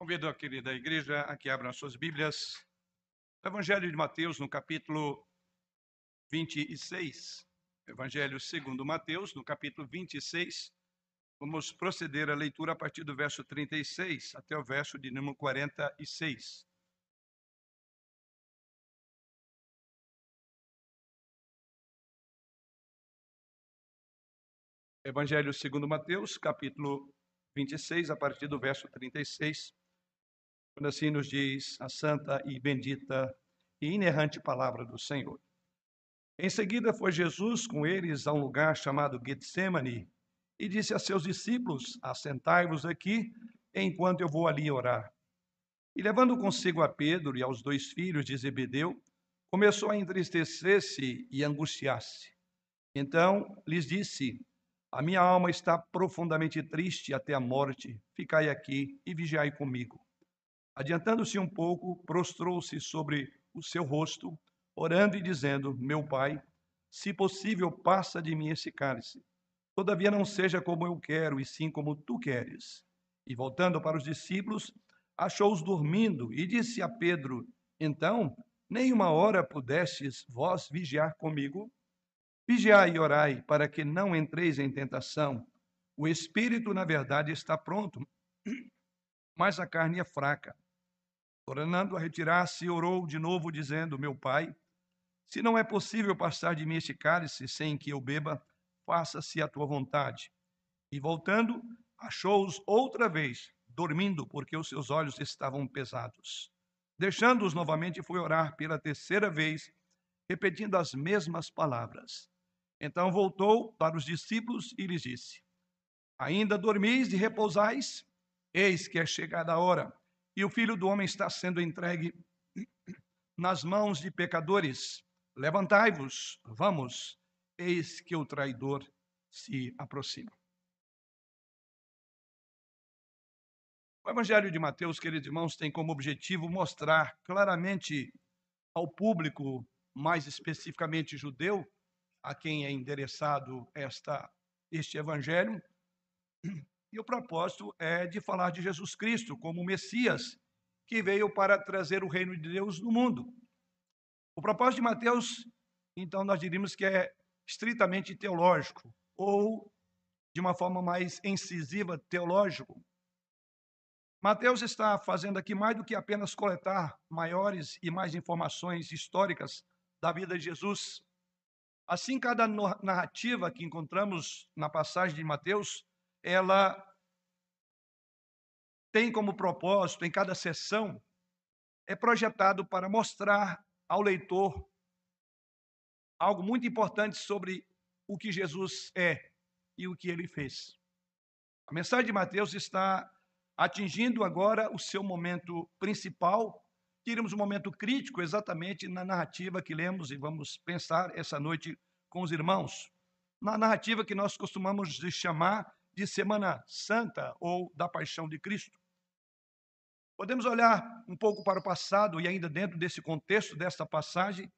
Convido a querida igreja a que abram suas Bíblias. Evangelho de Mateus, no capítulo 26. Evangelho segundo Mateus, no capítulo 26. Vamos proceder à leitura a partir do verso 36 até o verso de número 46. Evangelho segundo Mateus, capítulo 26, a partir do verso 36 quando assim nos diz a santa e bendita e inerrante palavra do Senhor. Em seguida foi Jesus com eles a um lugar chamado Getsemane e disse a seus discípulos: Assentai-vos aqui enquanto eu vou ali orar. E levando consigo a Pedro e aos dois filhos de Zebedeu, começou a entristecer-se e angustiar-se. Então lhes disse: A minha alma está profundamente triste até a morte. Ficai aqui e vigiai comigo. Adiantando-se um pouco, prostrou-se sobre o seu rosto, orando e dizendo: Meu pai, se possível, passa de mim esse cálice. Todavia não seja como eu quero, e sim como tu queres. E voltando para os discípulos, achou-os dormindo e disse a Pedro: Então, nem uma hora pudestes vós vigiar comigo? Vigiai e orai, para que não entreis em tentação. O espírito, na verdade, está pronto, mas a carne é fraca. Tornando a retirar-se, orou de novo, dizendo: Meu pai, se não é possível passar de mim este cálice sem que eu beba, faça-se a tua vontade. E voltando, achou-os outra vez, dormindo, porque os seus olhos estavam pesados. Deixando-os novamente, foi orar pela terceira vez, repetindo as mesmas palavras. Então voltou para os discípulos e lhes disse: Ainda dormis e repousais? Eis que é chegada a hora e o filho do homem está sendo entregue nas mãos de pecadores. Levantai-vos, vamos, eis que o traidor se aproxima. O Evangelho de Mateus, queridos irmãos, tem como objetivo mostrar claramente ao público, mais especificamente judeu, a quem é endereçado esta, este Evangelho, e o propósito é de falar de Jesus Cristo como Messias que veio para trazer o reino de Deus no mundo. O propósito de Mateus, então, nós diríamos que é estritamente teológico, ou, de uma forma mais incisiva, teológico. Mateus está fazendo aqui mais do que apenas coletar maiores e mais informações históricas da vida de Jesus. Assim, cada narrativa que encontramos na passagem de Mateus ela tem como propósito, em cada sessão, é projetado para mostrar ao leitor algo muito importante sobre o que Jesus é e o que ele fez. A mensagem de Mateus está atingindo agora o seu momento principal. Tiramos um momento crítico exatamente na narrativa que lemos e vamos pensar essa noite com os irmãos. Na narrativa que nós costumamos chamar de Semana Santa ou da Paixão de Cristo. Podemos olhar um pouco para o passado e ainda dentro desse contexto desta passagem,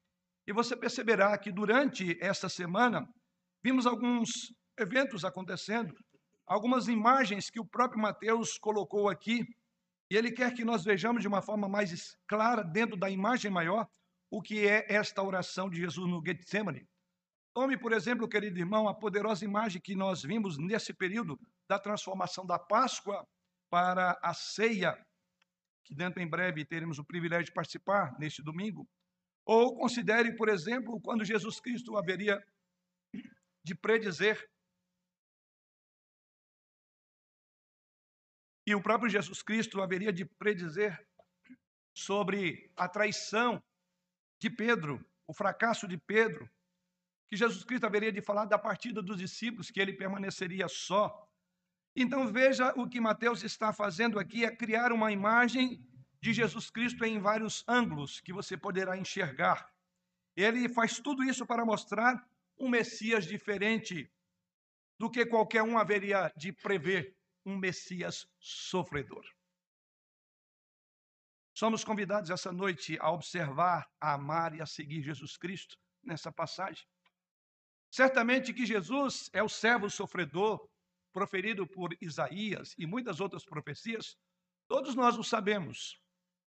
e você perceberá que durante esta semana vimos alguns eventos acontecendo, algumas imagens que o próprio Mateus colocou aqui, e ele quer que nós vejamos de uma forma mais clara, dentro da imagem maior, o que é esta oração de Jesus no Getsemane. Tome, por exemplo, querido irmão, a poderosa imagem que nós vimos nesse período da transformação da Páscoa para a ceia, que dentro em breve teremos o privilégio de participar neste domingo. Ou considere, por exemplo, quando Jesus Cristo haveria de predizer e o próprio Jesus Cristo haveria de predizer sobre a traição de Pedro, o fracasso de Pedro, que Jesus Cristo haveria de falar da partida dos discípulos, que ele permaneceria só. Então veja o que Mateus está fazendo aqui, é criar uma imagem de Jesus Cristo em vários ângulos que você poderá enxergar. Ele faz tudo isso para mostrar um Messias diferente do que qualquer um haveria de prever, um Messias sofredor. Somos convidados essa noite a observar, a amar e a seguir Jesus Cristo nessa passagem. Certamente que Jesus é o servo sofredor proferido por Isaías e muitas outras profecias. Todos nós o sabemos.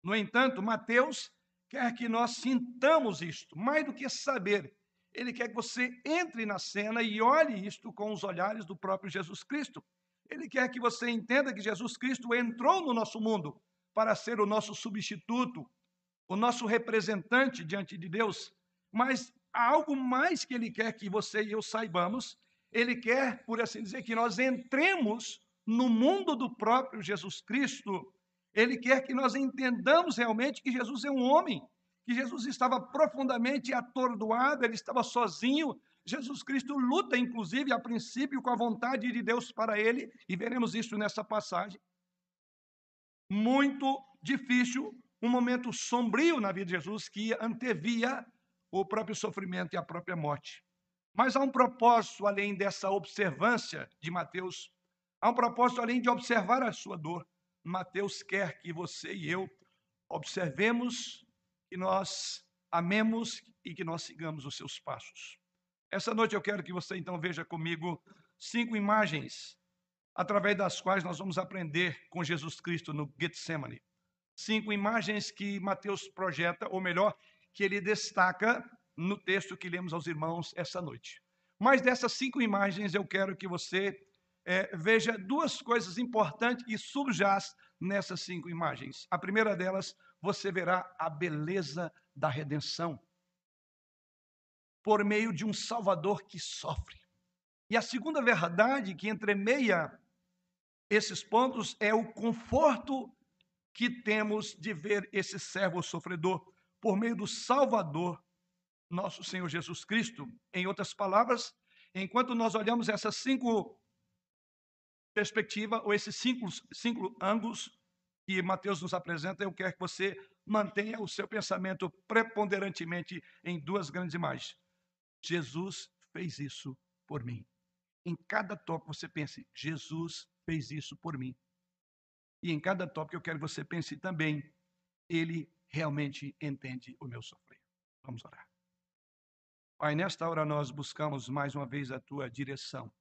No entanto, Mateus quer que nós sintamos isto, mais do que saber. Ele quer que você entre na cena e olhe isto com os olhares do próprio Jesus Cristo. Ele quer que você entenda que Jesus Cristo entrou no nosso mundo para ser o nosso substituto, o nosso representante diante de Deus. Mas há algo mais que ele quer que você e eu saibamos. Ele quer, por assim dizer, que nós entremos no mundo do próprio Jesus Cristo. Ele quer que nós entendamos realmente que Jesus é um homem, que Jesus estava profundamente atordoado, ele estava sozinho. Jesus Cristo luta, inclusive, a princípio, com a vontade de Deus para ele, e veremos isso nessa passagem. Muito difícil, um momento sombrio na vida de Jesus que antevia o próprio sofrimento e a própria morte. Mas há um propósito além dessa observância de Mateus, há um propósito além de observar a sua dor. Mateus quer que você e eu observemos que nós amemos e que nós sigamos os seus passos. Essa noite eu quero que você então veja comigo cinco imagens através das quais nós vamos aprender com Jesus Cristo no Getsemane. Cinco imagens que Mateus projeta, ou melhor, que ele destaca no texto que lemos aos irmãos essa noite. Mas dessas cinco imagens eu quero que você é, veja duas coisas importantes que subjaz nessas cinco imagens. A primeira delas, você verá a beleza da redenção por meio de um Salvador que sofre. E a segunda verdade que entremeia esses pontos é o conforto que temos de ver esse servo sofredor por meio do Salvador, nosso Senhor Jesus Cristo. Em outras palavras, enquanto nós olhamos essas cinco perspectiva ou esses cinco, cinco ângulos que Mateus nos apresenta, eu quero que você mantenha o seu pensamento preponderantemente em duas grandes imagens. Jesus fez isso por mim. Em cada tópico você pense, Jesus fez isso por mim. E em cada tópico eu quero que você pense também, ele realmente entende o meu sofrer. Vamos orar. Pai, nesta hora nós buscamos mais uma vez a tua direção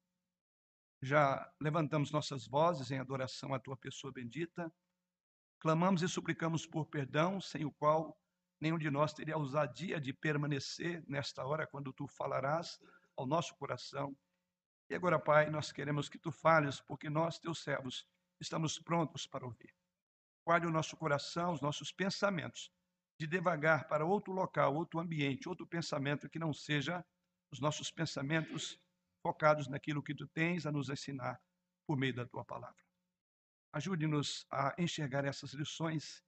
já levantamos nossas vozes em adoração à tua pessoa bendita, clamamos e suplicamos por perdão, sem o qual nenhum de nós teria a ousadia de permanecer nesta hora quando tu falarás ao nosso coração. E agora, Pai, nós queremos que tu fales, porque nós, teus servos, estamos prontos para ouvir. Guarde o nosso coração, os nossos pensamentos, de devagar para outro local, outro ambiente, outro pensamento que não seja os nossos pensamentos focados naquilo que tu tens a nos ensinar por meio da tua palavra. Ajude-nos a enxergar essas lições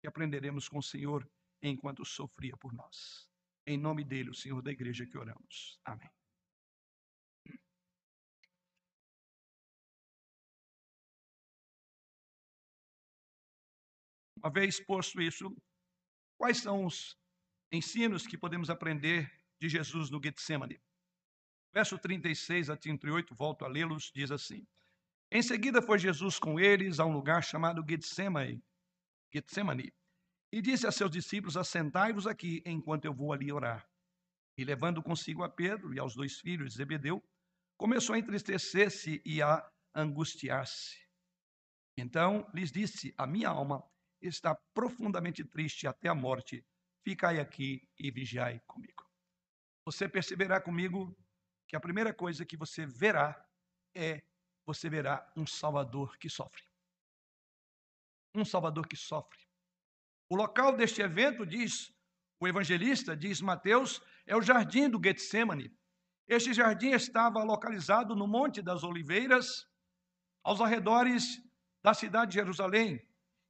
que aprenderemos com o Senhor enquanto sofria por nós. Em nome dele, o Senhor da igreja que oramos. Amém. Uma vez posto isso, quais são os ensinos que podemos aprender de Jesus no Getsemane? Verso 36 a 38, volto a lê-los, diz assim: Em seguida foi Jesus com eles a um lugar chamado Getsemane, Getsemane e disse a seus discípulos: Assentai-vos aqui enquanto eu vou ali orar. E levando consigo a Pedro e aos dois filhos de Zebedeu, começou a entristecer-se e a angustiar-se. Então lhes disse: A minha alma está profundamente triste até a morte. Ficai aqui e vigiai comigo. Você perceberá comigo que a primeira coisa que você verá é você verá um Salvador que sofre. Um Salvador que sofre. O local deste evento, diz o evangelista, diz Mateus, é o jardim do Getsemane. Este jardim estava localizado no Monte das Oliveiras, aos arredores da cidade de Jerusalém.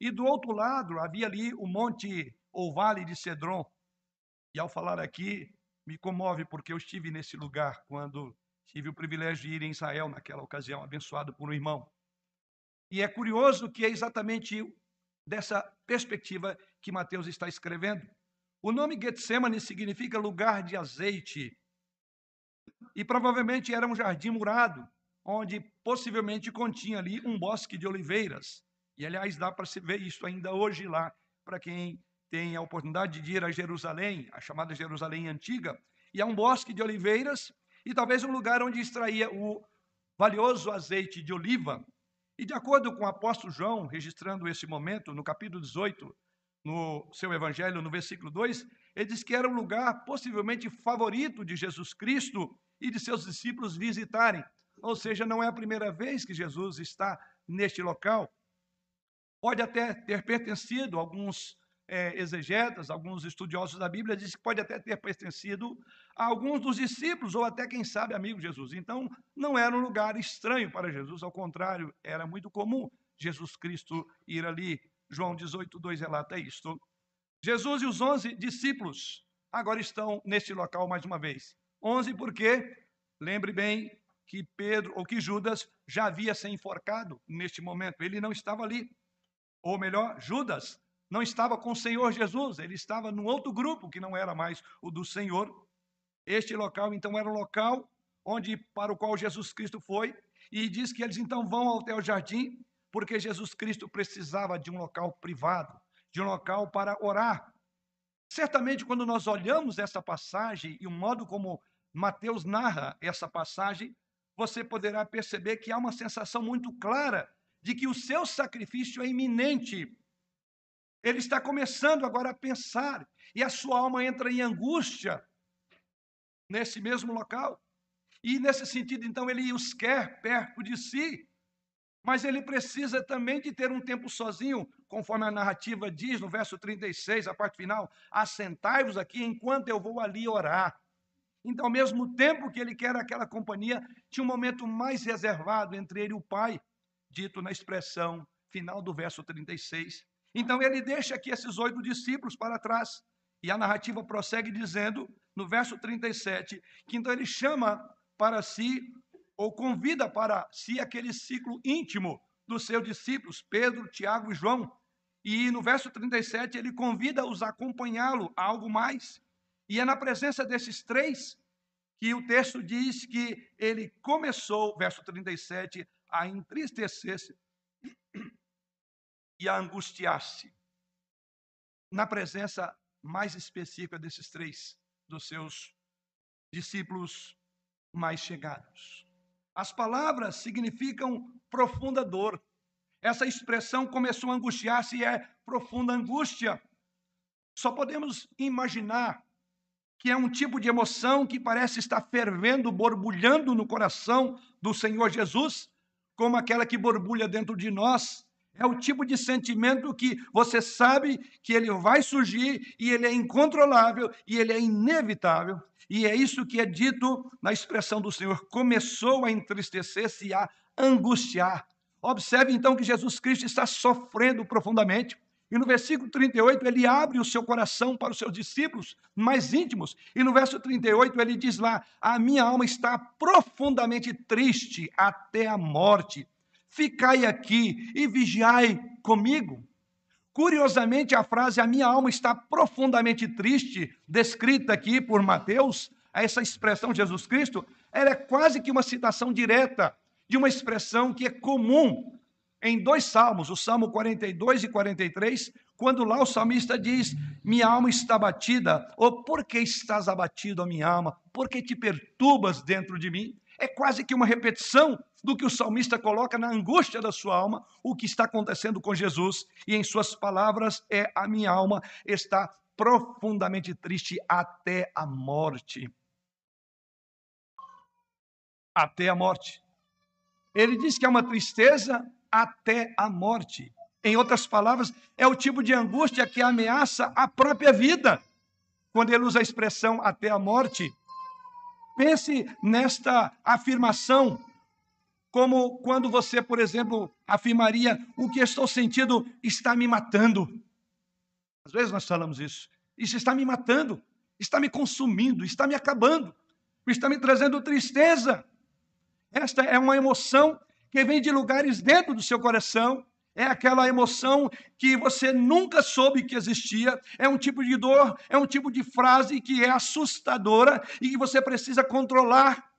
E do outro lado havia ali o monte ou vale de Cedron. E ao falar aqui, me comove porque eu estive nesse lugar quando tive o privilégio de ir em Israel naquela ocasião, abençoado por um irmão. E é curioso que é exatamente dessa perspectiva que Mateus está escrevendo. O nome Getsemane significa lugar de azeite. E provavelmente era um jardim murado, onde possivelmente continha ali um bosque de oliveiras. E aliás, dá para se ver isso ainda hoje lá, para quem tem a oportunidade de ir a Jerusalém, a chamada Jerusalém Antiga, e há um bosque de oliveiras e talvez um lugar onde extraía o valioso azeite de oliva. E de acordo com o apóstolo João, registrando esse momento, no capítulo 18, no seu evangelho, no versículo 2, ele diz que era um lugar possivelmente favorito de Jesus Cristo e de seus discípulos visitarem. Ou seja, não é a primeira vez que Jesus está neste local. Pode até ter pertencido, alguns é, exegetas, alguns estudiosos da Bíblia, dizem que pode até ter pertencido a alguns dos discípulos, ou até, quem sabe, amigos de Jesus. Então, não era um lugar estranho para Jesus, ao contrário, era muito comum Jesus Cristo ir ali. João 18, 2 relata isto. Jesus e os onze discípulos agora estão neste local mais uma vez. Onze porque, lembre bem, que Pedro ou que Judas já havia se enforcado neste momento. Ele não estava ali. Ou melhor, Judas não estava com o Senhor Jesus, ele estava num outro grupo que não era mais o do Senhor. Este local, então, era o local onde para o qual Jesus Cristo foi, e diz que eles então vão até o jardim, porque Jesus Cristo precisava de um local privado, de um local para orar. Certamente, quando nós olhamos essa passagem e o modo como Mateus narra essa passagem, você poderá perceber que há uma sensação muito clara de que o seu sacrifício é iminente, ele está começando agora a pensar, e a sua alma entra em angústia nesse mesmo local. E nesse sentido, então, ele os quer perto de si, mas ele precisa também de ter um tempo sozinho, conforme a narrativa diz no verso 36, a parte final: assentai-vos aqui enquanto eu vou ali orar. Então, ao mesmo tempo que ele quer aquela companhia, tinha um momento mais reservado entre ele e o Pai, dito na expressão final do verso 36. Então ele deixa aqui esses oito discípulos para trás. E a narrativa prossegue dizendo, no verso 37, que então ele chama para si, ou convida para si, aquele ciclo íntimo dos seus discípulos, Pedro, Tiago e João. E no verso 37, ele convida-os a acompanhá-lo a algo mais. E é na presença desses três que o texto diz que ele começou, verso 37, a entristecer-se e a angustiar-se na presença mais específica desses três, dos seus discípulos mais chegados. As palavras significam profunda dor. Essa expressão começou a angustiar-se e é profunda angústia. Só podemos imaginar que é um tipo de emoção que parece estar fervendo, borbulhando no coração do Senhor Jesus, como aquela que borbulha dentro de nós é o tipo de sentimento que você sabe que ele vai surgir e ele é incontrolável e ele é inevitável. E é isso que é dito na expressão do Senhor: começou a entristecer-se e a angustiar. Observe então que Jesus Cristo está sofrendo profundamente. E no versículo 38, ele abre o seu coração para os seus discípulos mais íntimos. E no verso 38, ele diz lá: A minha alma está profundamente triste até a morte ficai aqui e vigiai comigo. Curiosamente, a frase a minha alma está profundamente triste, descrita aqui por Mateus, essa expressão Jesus Cristo, ela é quase que uma citação direta de uma expressão que é comum em dois salmos, o Salmo 42 e 43, quando lá o salmista diz: Minha alma está abatida, ou por que estás abatido, a minha alma? Por que te perturbas dentro de mim? É quase que uma repetição do que o salmista coloca na angústia da sua alma, o que está acontecendo com Jesus, e em suas palavras é: a minha alma está profundamente triste até a morte. Até a morte. Ele diz que é uma tristeza até a morte. Em outras palavras, é o tipo de angústia que ameaça a própria vida. Quando ele usa a expressão até a morte, pense nesta afirmação como quando você, por exemplo, afirmaria: o que estou sentindo está me matando. Às vezes nós falamos isso. Isso está me matando, está me consumindo, está me acabando, está me trazendo tristeza. Esta é uma emoção que vem de lugares dentro do seu coração. É aquela emoção que você nunca soube que existia. É um tipo de dor, é um tipo de frase que é assustadora e que você precisa controlar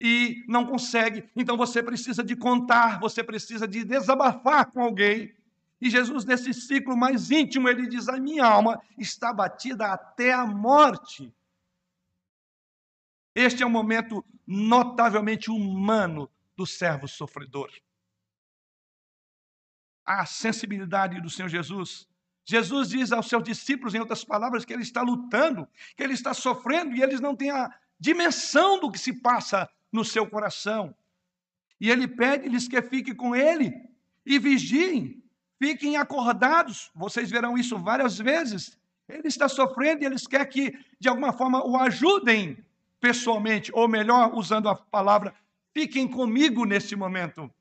e não consegue, então você precisa de contar, você precisa de desabafar com alguém. E Jesus, nesse ciclo mais íntimo, ele diz: A minha alma está batida até a morte. Este é um momento notavelmente humano do servo sofredor. a sensibilidade do Senhor Jesus. Jesus diz aos seus discípulos, em outras palavras, que ele está lutando, que ele está sofrendo e eles não têm a dimensão do que se passa no seu coração. E ele pede-lhes que fiquem com ele e vigiem, fiquem acordados. Vocês verão isso várias vezes. Ele está sofrendo e eles querem que, de alguma forma, o ajudem pessoalmente, ou melhor, usando a palavra, fiquem comigo neste momento.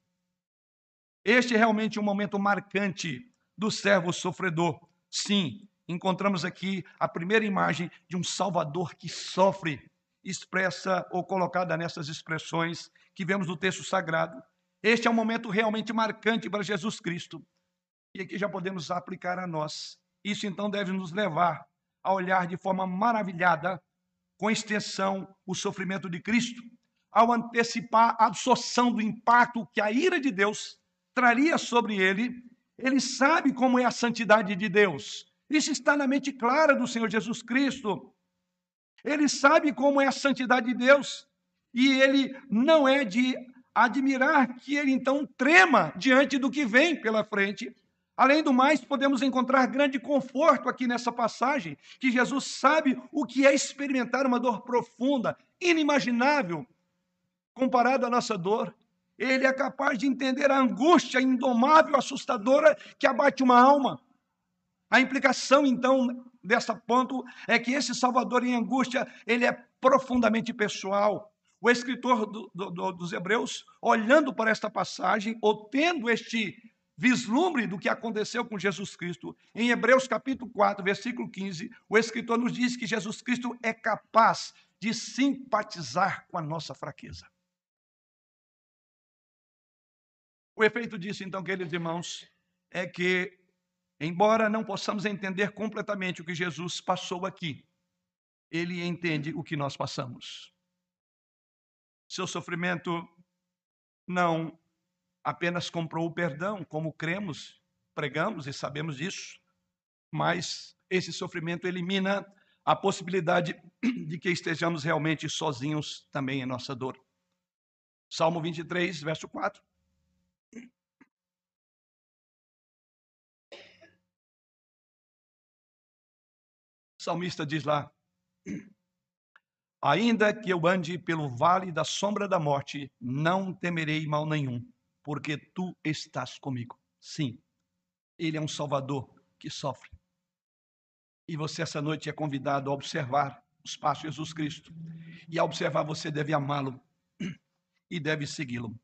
Este é realmente um momento marcante do servo sofredor. Sim, encontramos aqui a primeira imagem de um Salvador que sofre, expressa ou colocada nessas expressões que vemos no texto sagrado. Este é um momento realmente marcante para Jesus Cristo. E aqui já podemos aplicar a nós. Isso então deve nos levar a olhar de forma maravilhada, com extensão, o sofrimento de Cristo, ao antecipar a absorção do impacto que a ira de Deus traria sobre ele. Ele sabe como é a santidade de Deus. Isso está na mente clara do Senhor Jesus Cristo. Ele sabe como é a santidade de Deus. E ele não é de admirar que ele então trema diante do que vem pela frente, Além do mais, podemos encontrar grande conforto aqui nessa passagem, que Jesus sabe o que é experimentar uma dor profunda, inimaginável, comparado à nossa dor. Ele é capaz de entender a angústia indomável, assustadora que abate uma alma. A implicação, então, dessa ponto é que esse Salvador em angústia, ele é profundamente pessoal. O escritor do, do, dos Hebreus, olhando para esta passagem, ou tendo este vislumbre do que aconteceu com Jesus Cristo. Em Hebreus capítulo 4, versículo 15, o escritor nos diz que Jesus Cristo é capaz de simpatizar com a nossa fraqueza. O efeito disso, então, queridos irmãos, é que, embora não possamos entender completamente o que Jesus passou aqui, ele entende o que nós passamos. Seu sofrimento não apenas comprou o perdão, como cremos, pregamos e sabemos disso, mas esse sofrimento elimina a possibilidade de que estejamos realmente sozinhos também em nossa dor. Salmo 23, verso 4. O salmista diz lá: Ainda que eu ande pelo vale da sombra da morte, não temerei mal nenhum, porque tu estás comigo. Sim, ele é um Salvador que sofre. E você, essa noite, é convidado a observar os passos de Jesus Cristo. E a observar, você deve amá-lo e deve segui-lo.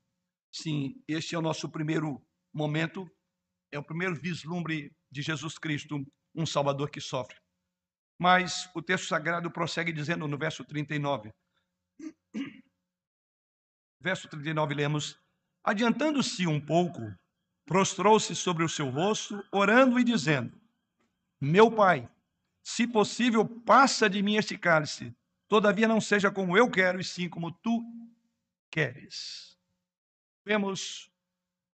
Sim, este é o nosso primeiro momento, é o primeiro vislumbre de Jesus Cristo, um Salvador que sofre. Mas o texto sagrado prossegue dizendo no verso 39. Verso 39, lemos: Adiantando-se um pouco, prostrou-se sobre o seu rosto, orando e dizendo: Meu pai, se possível, passa de mim este cálice. Todavia não seja como eu quero, e sim como tu queres. Vemos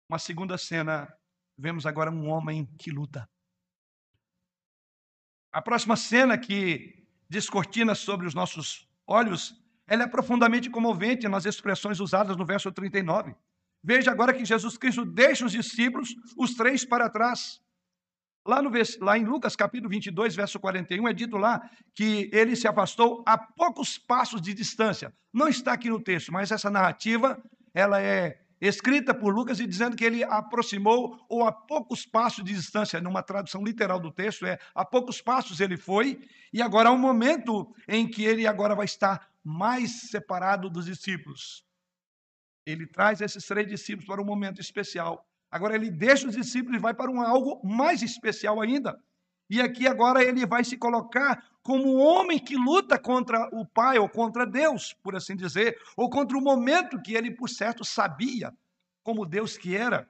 uma segunda cena, vemos agora um homem que luta. A próxima cena que descortina sobre os nossos olhos, ela é profundamente comovente nas expressões usadas no verso 39. Veja agora que Jesus Cristo deixa os discípulos, os três para trás. Lá, no, lá em Lucas capítulo 22, verso 41, é dito lá que ele se afastou a poucos passos de distância. Não está aqui no texto, mas essa narrativa, ela é escrita por Lucas e dizendo que ele aproximou ou a poucos passos de distância, numa tradução literal do texto, é a poucos passos ele foi, e agora há um momento em que ele agora vai estar mais separado dos discípulos. Ele traz esses três discípulos para um momento especial. Agora ele deixa os discípulos e vai para um algo mais especial ainda. E aqui agora ele vai se colocar como um homem que luta contra o Pai ou contra Deus, por assim dizer, ou contra o momento que ele, por certo, sabia como Deus que era.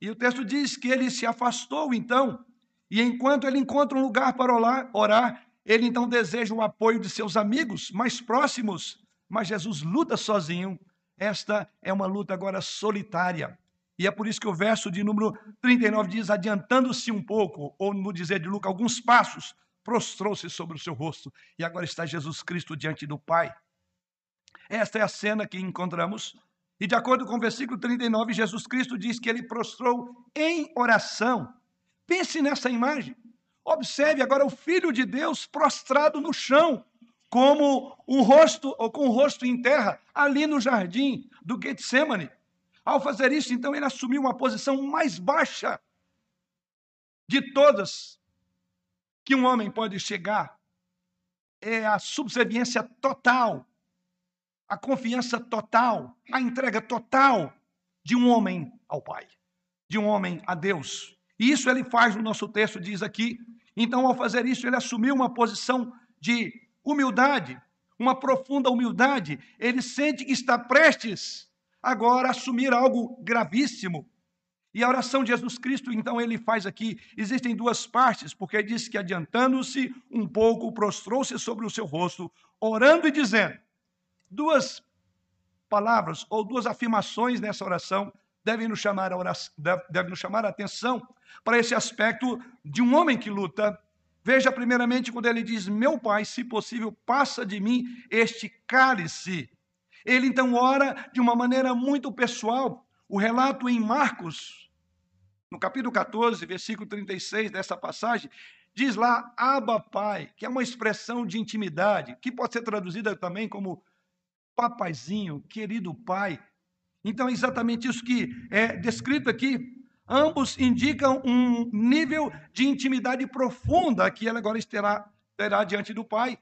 E o texto diz que ele se afastou então, e enquanto ele encontra um lugar para orar, ele então deseja o apoio de seus amigos mais próximos, mas Jesus luta sozinho esta é uma luta agora solitária. E é por isso que o verso de número 39 diz: adiantando-se um pouco, ou no dizer de Lucas, alguns passos, prostrou-se sobre o seu rosto. E agora está Jesus Cristo diante do Pai. Esta é a cena que encontramos. E de acordo com o versículo 39, Jesus Cristo diz que ele prostrou em oração. Pense nessa imagem. Observe agora o Filho de Deus prostrado no chão, como um rosto ou com o rosto em terra, ali no jardim do Getsemane. Ao fazer isso, então, ele assumiu uma posição mais baixa de todas que um homem pode chegar. É a subserviência total, a confiança total, a entrega total de um homem ao Pai, de um homem a Deus. E isso ele faz no nosso texto, diz aqui. Então, ao fazer isso, ele assumiu uma posição de humildade, uma profunda humildade. Ele sente que está prestes agora a assumir algo gravíssimo. E a oração de Jesus Cristo, então, ele faz aqui, existem duas partes, porque diz que adiantando-se um pouco, prostrou-se sobre o seu rosto, orando e dizendo. Duas palavras ou duas afirmações nessa oração devem nos chamar a, oração, devem nos chamar a atenção para esse aspecto de um homem que luta. Veja, primeiramente, quando ele diz: Meu pai, se possível, passa de mim este cálice. Ele então ora de uma maneira muito pessoal. O relato em Marcos, no capítulo 14, versículo 36 dessa passagem, diz lá Abba Pai, que é uma expressão de intimidade, que pode ser traduzida também como papaizinho, querido pai. Então é exatamente isso que é descrito aqui. Ambos indicam um nível de intimidade profunda que ele agora terá, terá diante do pai.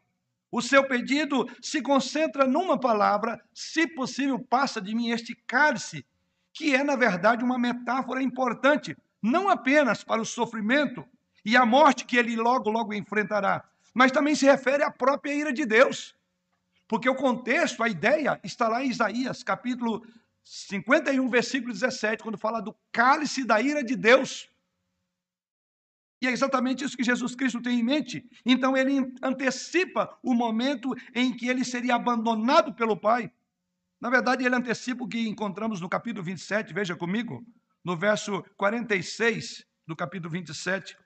O seu pedido se concentra numa palavra, se possível, passa de mim este cálice, que é, na verdade, uma metáfora importante, não apenas para o sofrimento e a morte que ele logo, logo enfrentará, mas também se refere à própria ira de Deus. Porque o contexto, a ideia, está lá em Isaías, capítulo 51, versículo 17, quando fala do cálice da ira de Deus. E é exatamente isso que Jesus Cristo tem em mente. Então ele antecipa o momento em que ele seria abandonado pelo Pai. Na verdade, ele antecipa o que encontramos no capítulo 27, veja comigo, no verso 46 do capítulo 27,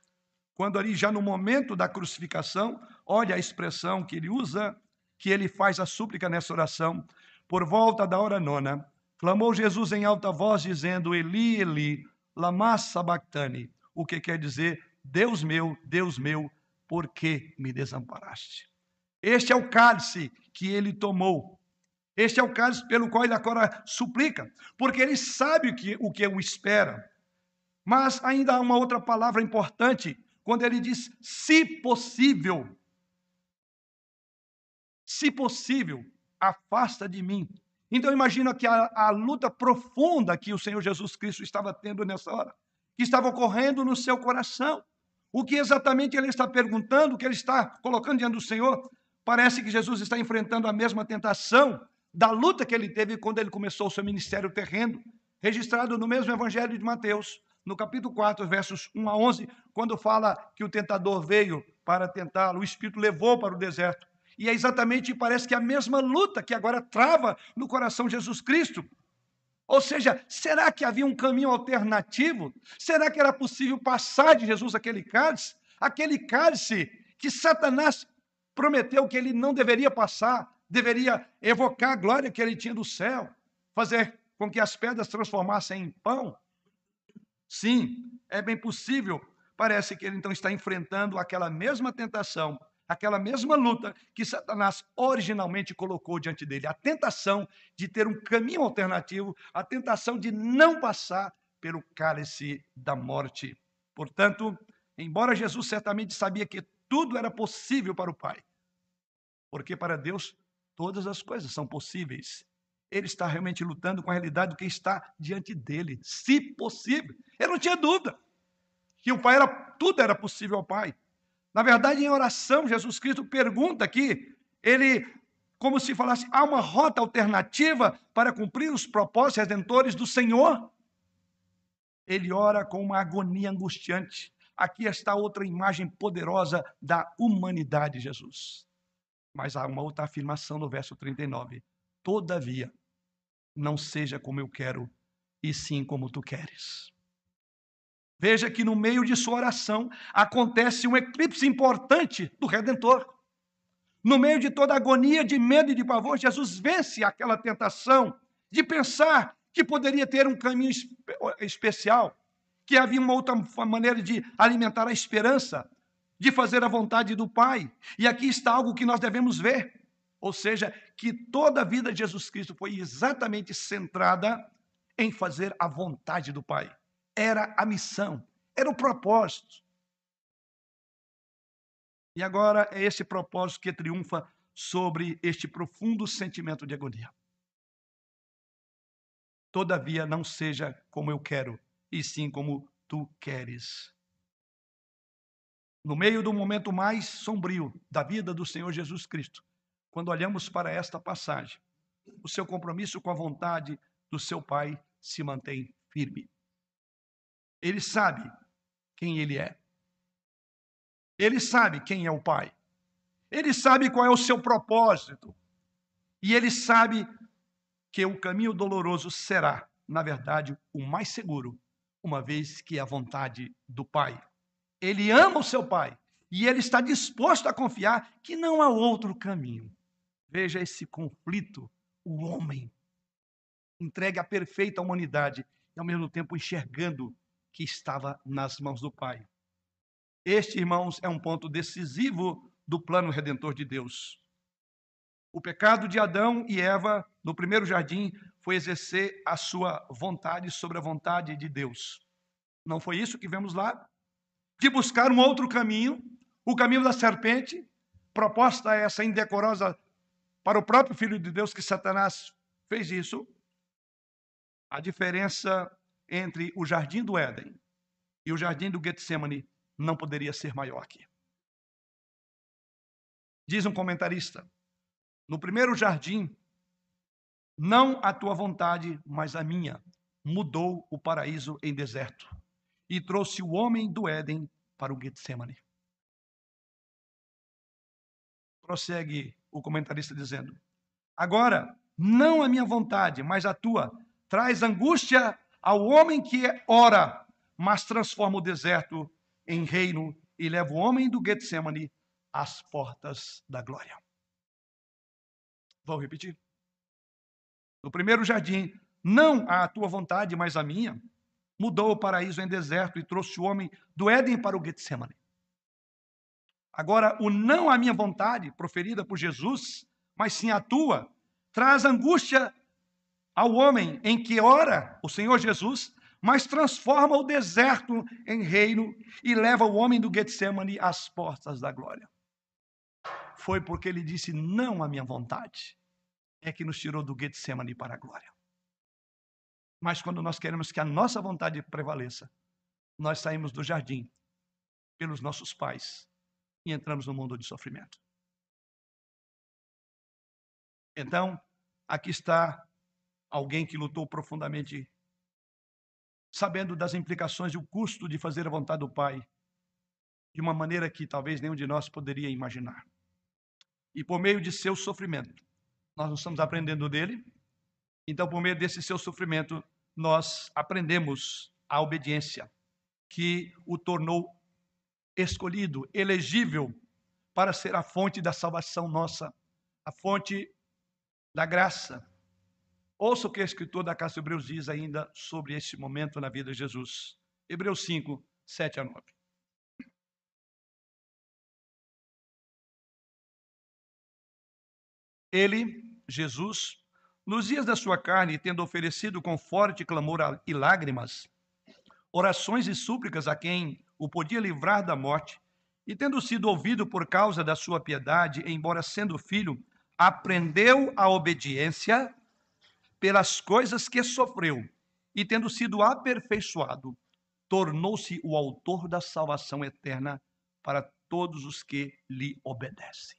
quando ali já no momento da crucificação, olha a expressão que ele usa, que ele faz a súplica nessa oração. Por volta da hora nona, clamou Jesus em alta voz, dizendo: Eli, Eli, lama sabachthani, o que quer dizer Deus meu, Deus meu, por que me desamparaste? Este é o cálice que ele tomou. Este é o cálice pelo qual ele agora suplica, porque ele sabe o que, o que o espera. Mas ainda há uma outra palavra importante, quando ele diz, se possível. Se possível, afasta de mim. Então imagina que a, a luta profunda que o Senhor Jesus Cristo estava tendo nessa hora, que estava ocorrendo no seu coração. O que exatamente ele está perguntando, o que ele está colocando diante do Senhor? Parece que Jesus está enfrentando a mesma tentação da luta que ele teve quando ele começou o seu ministério terreno, registrado no mesmo Evangelho de Mateus, no capítulo 4, versos 1 a 11, quando fala que o tentador veio para tentá-lo, o Espírito levou para o deserto. E é exatamente, parece que a mesma luta que agora trava no coração de Jesus Cristo. Ou seja, será que havia um caminho alternativo? Será que era possível passar de Jesus aquele cálice? Aquele cálice que Satanás prometeu que ele não deveria passar, deveria evocar a glória que ele tinha do céu, fazer com que as pedras transformassem em pão. Sim, é bem possível. Parece que ele então está enfrentando aquela mesma tentação aquela mesma luta que Satanás originalmente colocou diante dele, a tentação de ter um caminho alternativo, a tentação de não passar pelo cálice da morte. Portanto, embora Jesus certamente sabia que tudo era possível para o Pai, porque para Deus todas as coisas são possíveis. Ele está realmente lutando com a realidade do que está diante dele, se possível. Ele não tinha dúvida que o Pai era tudo era possível ao Pai. Na verdade, em oração, Jesus Cristo pergunta aqui, ele, como se falasse, há uma rota alternativa para cumprir os propósitos redentores do Senhor? Ele ora com uma agonia angustiante. Aqui está outra imagem poderosa da humanidade de Jesus. Mas há uma outra afirmação no verso 39. Todavia, não seja como eu quero, e sim como tu queres. Veja que no meio de sua oração acontece um eclipse importante do Redentor. No meio de toda a agonia de medo e de pavor, Jesus vence aquela tentação de pensar que poderia ter um caminho especial, que havia uma outra maneira de alimentar a esperança, de fazer a vontade do Pai. E aqui está algo que nós devemos ver. Ou seja, que toda a vida de Jesus Cristo foi exatamente centrada em fazer a vontade do Pai. Era a missão, era o propósito. E agora é esse propósito que triunfa sobre este profundo sentimento de agonia. Todavia, não seja como eu quero, e sim como tu queres. No meio do momento mais sombrio da vida do Senhor Jesus Cristo, quando olhamos para esta passagem, o seu compromisso com a vontade do seu Pai se mantém firme. Ele sabe quem ele é. Ele sabe quem é o Pai. Ele sabe qual é o seu propósito. E ele sabe que o caminho doloroso será, na verdade, o mais seguro, uma vez que é a vontade do Pai. Ele ama o seu Pai e ele está disposto a confiar que não há outro caminho. Veja esse conflito, o homem entregue à perfeita humanidade e ao mesmo tempo enxergando que estava nas mãos do Pai. Este, irmãos, é um ponto decisivo do plano redentor de Deus. O pecado de Adão e Eva no primeiro jardim foi exercer a sua vontade sobre a vontade de Deus. Não foi isso que vemos lá? De buscar um outro caminho, o caminho da serpente, proposta essa indecorosa para o próprio Filho de Deus que Satanás fez isso. A diferença entre o jardim do Éden e o jardim do Getsemane não poderia ser maior aqui. Diz um comentarista: no primeiro jardim, não a tua vontade, mas a minha, mudou o paraíso em deserto e trouxe o homem do Éden para o Getsemane. Prossegue o comentarista dizendo: Agora, não a minha vontade, mas a tua, traz angústia ao homem que ora, mas transforma o deserto em reino e leva o homem do Getsemane às portas da glória. Vou repetir. No primeiro jardim, não a tua vontade, mas a minha, mudou o paraíso em deserto e trouxe o homem do Éden para o Getsemane. Agora, o não a minha vontade, proferida por Jesus, mas sim a tua, traz angústia ao homem em que ora o Senhor Jesus mas transforma o deserto em reino e leva o homem do Getsemane às portas da glória. Foi porque ele disse não à minha vontade, é que nos tirou do Getsemane para a glória. Mas quando nós queremos que a nossa vontade prevaleça, nós saímos do jardim pelos nossos pais e entramos no mundo de sofrimento. Então, aqui está alguém que lutou profundamente sabendo das implicações e o custo de fazer a vontade do Pai de uma maneira que talvez nenhum de nós poderia imaginar. E por meio de seu sofrimento, nós não estamos aprendendo dele, então por meio desse seu sofrimento, nós aprendemos a obediência, que o tornou escolhido, elegível para ser a fonte da salvação nossa, a fonte da graça, Ouça o que o escritor da Casa de Hebreus diz ainda sobre esse momento na vida de Jesus. Hebreus 5, 7 a 9. Ele, Jesus, nos dias da sua carne, tendo oferecido com forte clamor e lágrimas, orações e súplicas a quem o podia livrar da morte, e tendo sido ouvido por causa da sua piedade, embora sendo filho, aprendeu a obediência pelas coisas que sofreu e tendo sido aperfeiçoado, tornou-se o autor da salvação eterna para todos os que lhe obedecem.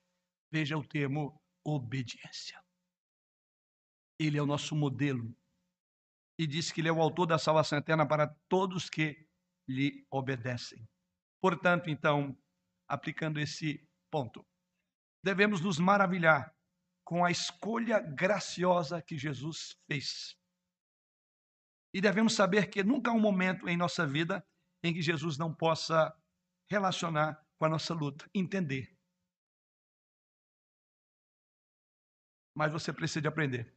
Veja o termo obediência. Ele é o nosso modelo e diz que ele é o autor da salvação eterna para todos que lhe obedecem. Portanto, então, aplicando esse ponto, devemos nos maravilhar com a escolha graciosa que Jesus fez. E devemos saber que nunca há um momento em nossa vida em que Jesus não possa relacionar com a nossa luta, entender. Mas você precisa de aprender.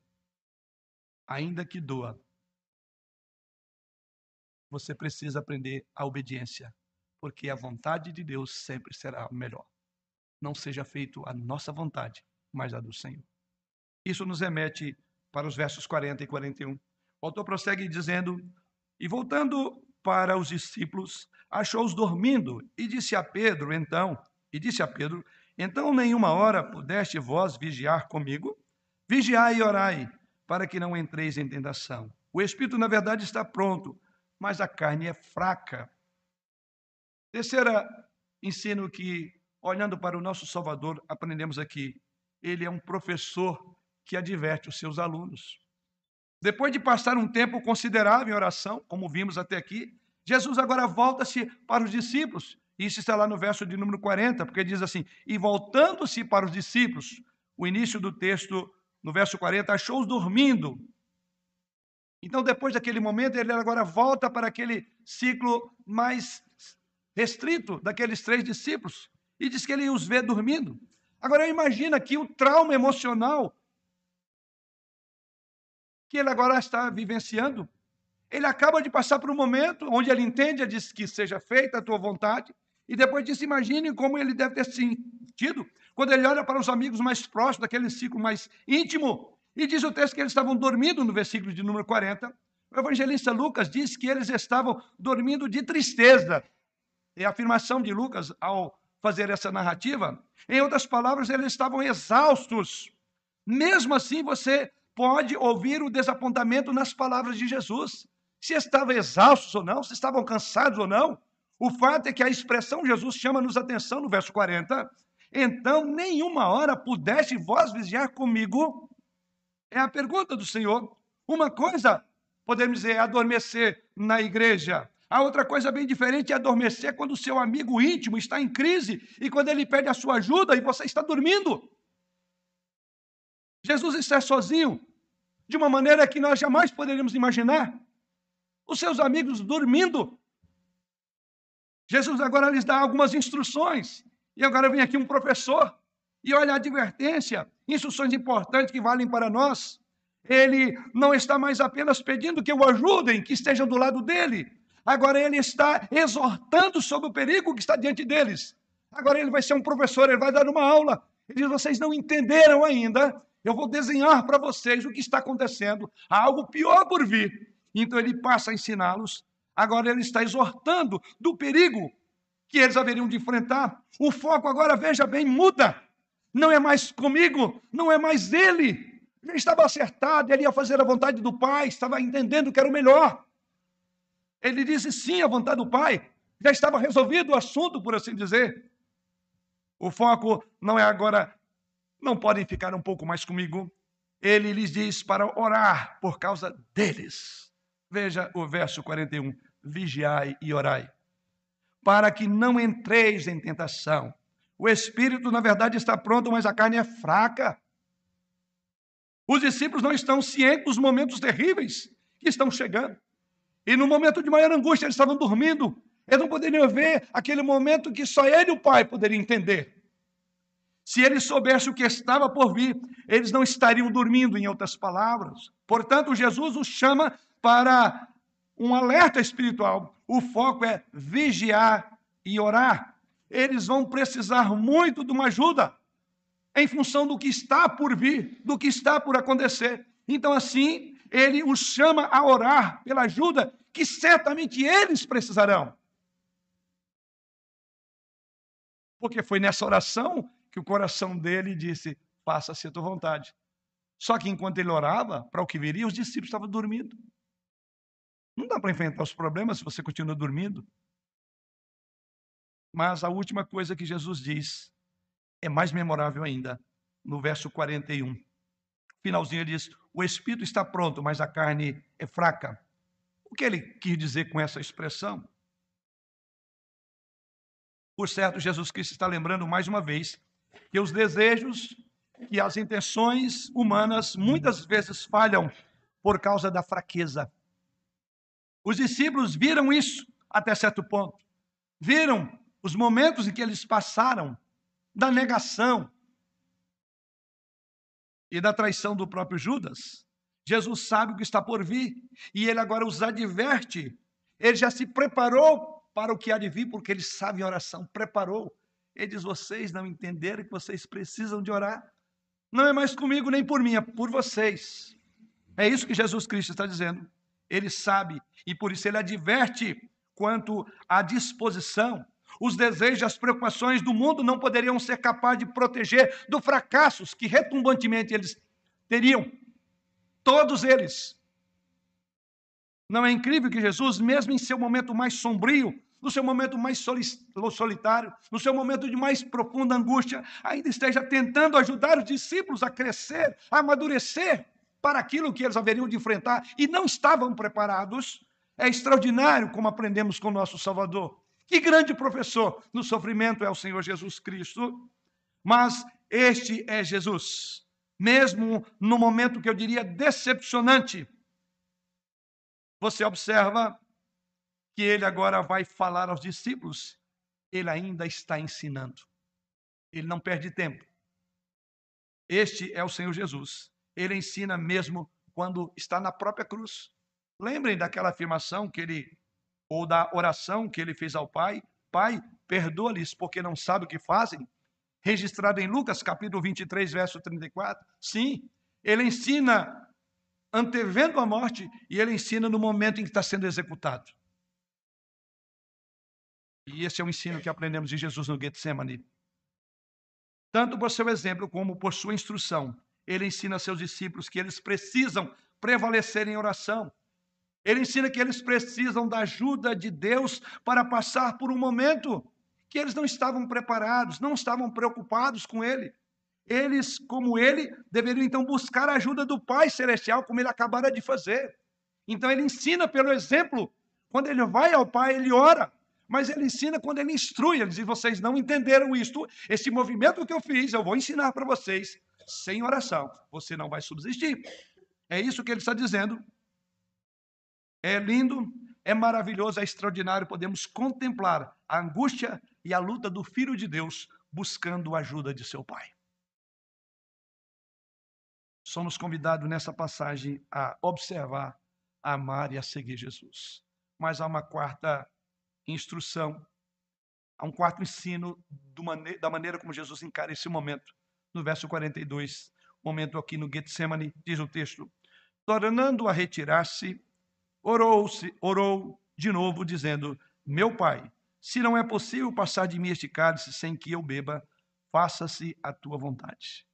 Ainda que doa, você precisa aprender a obediência, porque a vontade de Deus sempre será melhor. Não seja feito a nossa vontade, mas a do Senhor. Isso nos remete para os versos 40 e 41. O autor prossegue dizendo: E voltando para os discípulos, achou-os dormindo e disse a Pedro, então, e disse a Pedro: Então nenhuma hora pudeste vós vigiar comigo? Vigiai e orai, para que não entreis em tentação. O espírito, na verdade, está pronto, mas a carne é fraca. Terceira ensino que, olhando para o nosso Salvador, aprendemos aqui. Ele é um professor que adverte os seus alunos. Depois de passar um tempo considerável em oração, como vimos até aqui, Jesus agora volta-se para os discípulos. Isso está lá no verso de número 40, porque diz assim: E voltando-se para os discípulos, o início do texto, no verso 40, achou-os dormindo. Então, depois daquele momento, ele agora volta para aquele ciclo mais restrito daqueles três discípulos e diz que ele os vê dormindo. Agora, imagina aqui o trauma emocional que ele agora está vivenciando. Ele acaba de passar por um momento onde ele entende diz que seja feita a tua vontade, e depois disso, imagine como ele deve ter sentido quando ele olha para os amigos mais próximos, daquele ciclo mais íntimo, e diz o texto que eles estavam dormindo no versículo de número 40. O evangelista Lucas diz que eles estavam dormindo de tristeza. É a afirmação de Lucas ao fazer essa narrativa. Em outras palavras, eles estavam exaustos. Mesmo assim, você pode ouvir o desapontamento nas palavras de Jesus. Se estavam exaustos ou não, se estavam cansados ou não. O fato é que a expressão Jesus chama-nos atenção no verso 40. Então, nenhuma hora pudeste vós vigiar comigo? É a pergunta do Senhor. Uma coisa, podemos dizer, é adormecer na igreja. A outra coisa bem diferente é adormecer quando o seu amigo íntimo está em crise e quando ele pede a sua ajuda e você está dormindo. Jesus está sozinho, de uma maneira que nós jamais poderíamos imaginar. Os seus amigos dormindo. Jesus agora lhes dá algumas instruções. E agora vem aqui um professor. E olha a advertência, instruções importantes que valem para nós. Ele não está mais apenas pedindo que o ajudem, que estejam do lado dele. Agora ele está exortando sobre o perigo que está diante deles. Agora ele vai ser um professor, ele vai dar uma aula. Ele diz: vocês não entenderam ainda eu vou desenhar para vocês o que está acontecendo, há algo pior por vir. Então ele passa a ensiná-los. Agora ele está exortando do perigo que eles haveriam de enfrentar. O foco agora, veja bem, muda. Não é mais comigo, não é mais ele. Já estava acertado, ele ia fazer a vontade do Pai, estava entendendo que era o melhor. Ele disse sim à vontade do Pai, já estava resolvido o assunto, por assim dizer. O foco não é agora não podem ficar um pouco mais comigo? Ele lhes diz para orar por causa deles. Veja o verso 41. Vigiai e orai, para que não entreis em tentação. O espírito, na verdade, está pronto, mas a carne é fraca. Os discípulos não estão cientes dos momentos terríveis que estão chegando. E no momento de maior angústia, eles estavam dormindo. Eles não poderiam ver aquele momento que só ele e o Pai poderiam entender. Se eles soubessem o que estava por vir, eles não estariam dormindo, em outras palavras. Portanto, Jesus os chama para um alerta espiritual. O foco é vigiar e orar. Eles vão precisar muito de uma ajuda em função do que está por vir, do que está por acontecer. Então, assim, ele os chama a orar pela ajuda que certamente eles precisarão. Porque foi nessa oração que o coração dele disse: Faça-se a tua vontade. Só que enquanto ele orava, para o que viria, os discípulos estavam dormindo. Não dá para enfrentar os problemas se você continua dormindo. Mas a última coisa que Jesus diz é mais memorável ainda, no verso 41. Finalzinho ele diz: O espírito está pronto, mas a carne é fraca. O que ele quis dizer com essa expressão? Por certo, Jesus Cristo está lembrando mais uma vez que os desejos e as intenções humanas muitas vezes falham por causa da fraqueza. Os discípulos viram isso até certo ponto. Viram os momentos em que eles passaram da negação e da traição do próprio Judas. Jesus sabe o que está por vir e ele agora os adverte. Ele já se preparou para o que há de vir, porque ele sabe a oração, preparou. Ele diz: vocês não entenderam que vocês precisam de orar. Não é mais comigo nem por mim, é por vocês. É isso que Jesus Cristo está dizendo. Ele sabe e por isso ele adverte quanto à disposição. Os desejos, as preocupações do mundo não poderiam ser capazes de proteger do fracassos que retumbantemente eles teriam. Todos eles. Não é incrível que Jesus, mesmo em seu momento mais sombrio, no seu momento mais solitário, no seu momento de mais profunda angústia, ainda esteja tentando ajudar os discípulos a crescer, a amadurecer para aquilo que eles haveriam de enfrentar e não estavam preparados. É extraordinário como aprendemos com o nosso Salvador. Que grande professor no sofrimento é o Senhor Jesus Cristo. Mas este é Jesus. Mesmo no momento que eu diria decepcionante, você observa que ele agora vai falar aos discípulos, ele ainda está ensinando. Ele não perde tempo. Este é o Senhor Jesus. Ele ensina mesmo quando está na própria cruz. Lembrem daquela afirmação que ele, ou da oração que ele fez ao Pai: Pai, perdoa-lhes porque não sabem o que fazem. Registrado em Lucas capítulo 23, verso 34. Sim, ele ensina antevendo a morte e ele ensina no momento em que está sendo executado. E esse é o ensino que aprendemos de Jesus no Getsemane. Tanto por seu exemplo como por sua instrução, ele ensina a seus discípulos que eles precisam prevalecer em oração. Ele ensina que eles precisam da ajuda de Deus para passar por um momento que eles não estavam preparados, não estavam preocupados com ele. Eles, como ele, deveriam então buscar a ajuda do Pai Celestial, como ele acabara de fazer. Então ele ensina pelo exemplo. Quando ele vai ao Pai, ele ora. Mas ele ensina quando ele instrui. Ele diz: vocês não entenderam isto, esse movimento que eu fiz, eu vou ensinar para vocês. Sem oração, você não vai subsistir. É isso que ele está dizendo. É lindo, é maravilhoso, é extraordinário. Podemos contemplar a angústia e a luta do Filho de Deus buscando a ajuda de seu Pai. Somos convidados nessa passagem a observar, a amar e a seguir Jesus. Mas há uma quarta instrução, há um quarto ensino mane da maneira como Jesus encara esse momento. No verso 42, momento aqui no Getsemane, diz o texto: Tornando a retirar-se, orou-se, orou de novo, dizendo: Meu pai, se não é possível passar de mim este cálice sem que eu beba, faça-se a tua vontade.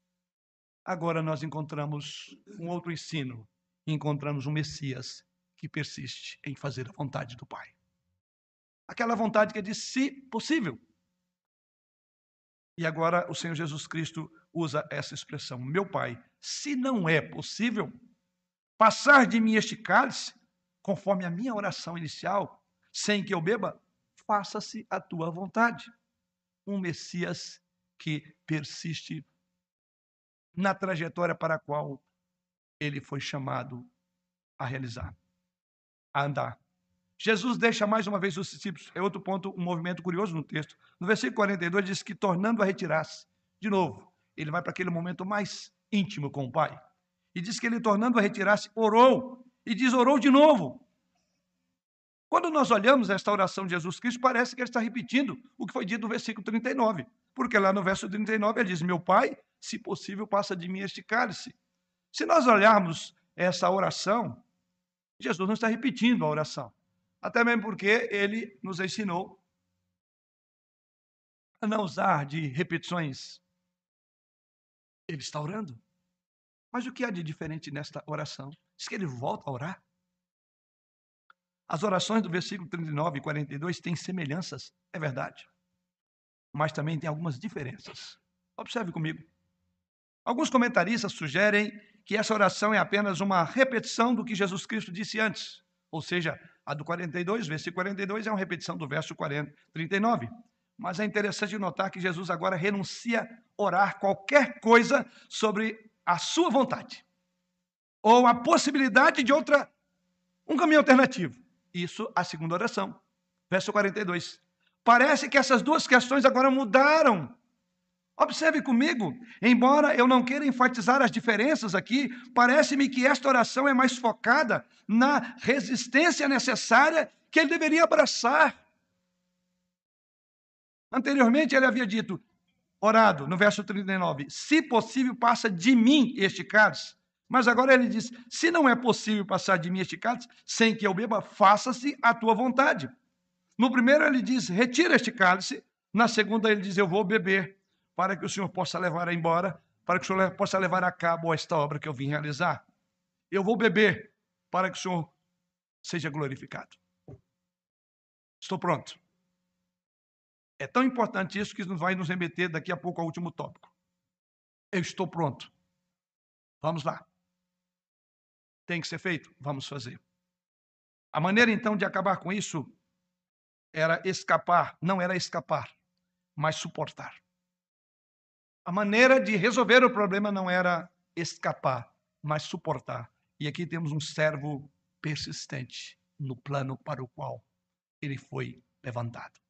Agora nós encontramos um outro ensino, encontramos um Messias que persiste em fazer a vontade do Pai aquela vontade que é de se possível. E agora o Senhor Jesus Cristo usa essa expressão: Meu Pai, se não é possível passar de mim este cálice, conforme a minha oração inicial, sem que eu beba, faça-se a tua vontade. Um Messias que persiste na trajetória para a qual ele foi chamado a realizar, a andar. Jesus deixa mais uma vez os discípulos, é outro ponto, um movimento curioso no texto. No versículo 42 diz que tornando a retirar-se, de novo, ele vai para aquele momento mais íntimo com o Pai. E diz que ele tornando a retirar-se, orou, e diz orou de novo. Quando nós olhamos esta oração de Jesus Cristo, parece que ele está repetindo o que foi dito no versículo 39. Porque lá no verso 39 ele diz: Meu Pai, se possível, passa de mim este cálice. Se nós olharmos essa oração, Jesus não está repetindo a oração. Até mesmo porque ele nos ensinou a não usar de repetições. Ele está orando. Mas o que há de diferente nesta oração? Diz que ele volta a orar. As orações do versículo 39 e 42 têm semelhanças, é verdade. Mas também tem algumas diferenças. Observe comigo. Alguns comentaristas sugerem que essa oração é apenas uma repetição do que Jesus Cristo disse antes. Ou seja, a do 42, versículo 42 é uma repetição do verso 40, 39. Mas é interessante notar que Jesus agora renuncia a orar qualquer coisa sobre a sua vontade ou a possibilidade de outra um caminho alternativo. Isso a segunda oração. Verso 42. Parece que essas duas questões agora mudaram Observe comigo, embora eu não queira enfatizar as diferenças aqui, parece-me que esta oração é mais focada na resistência necessária que ele deveria abraçar. Anteriormente ele havia dito, orado, no verso 39, se possível, passa de mim este cálice. Mas agora ele diz: se não é possível passar de mim este cálice, sem que eu beba, faça-se a tua vontade. No primeiro ele diz: retira este cálice. Na segunda ele diz: eu vou beber, para que o Senhor possa levar embora, para que o Senhor possa levar a cabo esta obra que eu vim realizar. Eu vou beber, para que o Senhor seja glorificado. Estou pronto. É tão importante isso que vai nos remeter daqui a pouco ao último tópico. Eu estou pronto. Vamos lá tem que ser feito, vamos fazer. A maneira então de acabar com isso era escapar, não era escapar, mas suportar. A maneira de resolver o problema não era escapar, mas suportar. E aqui temos um servo persistente no plano para o qual ele foi levantado,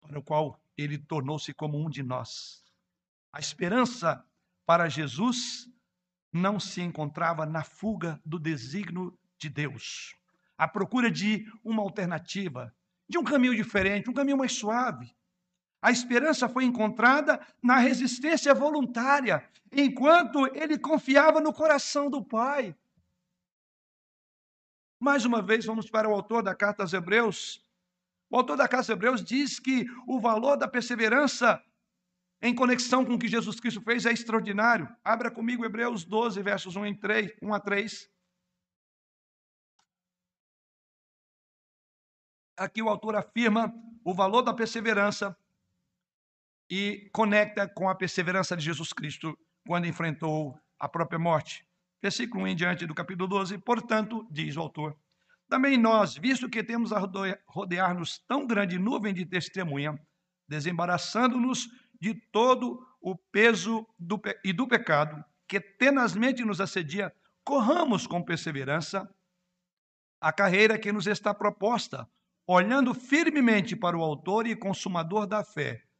para o qual ele tornou-se como um de nós. A esperança para Jesus não se encontrava na fuga do desígnio de Deus, à procura de uma alternativa, de um caminho diferente, um caminho mais suave. A esperança foi encontrada na resistência voluntária, enquanto ele confiava no coração do Pai. Mais uma vez, vamos para o autor da carta aos Hebreus. O autor da carta aos Hebreus diz que o valor da perseverança em conexão com o que Jesus Cristo fez, é extraordinário. Abra comigo Hebreus 12, versos 1, 3, 1 a 3. Aqui o autor afirma o valor da perseverança e conecta com a perseverança de Jesus Cristo quando enfrentou a própria morte. Versículo 1 em diante do capítulo 12. Portanto, diz o autor, também nós, visto que temos a rodear-nos tão grande nuvem de testemunha, desembaraçando-nos de todo o peso do, e do pecado que tenazmente nos assedia, corramos com perseverança a carreira que nos está proposta, olhando firmemente para o Autor e Consumador da fé,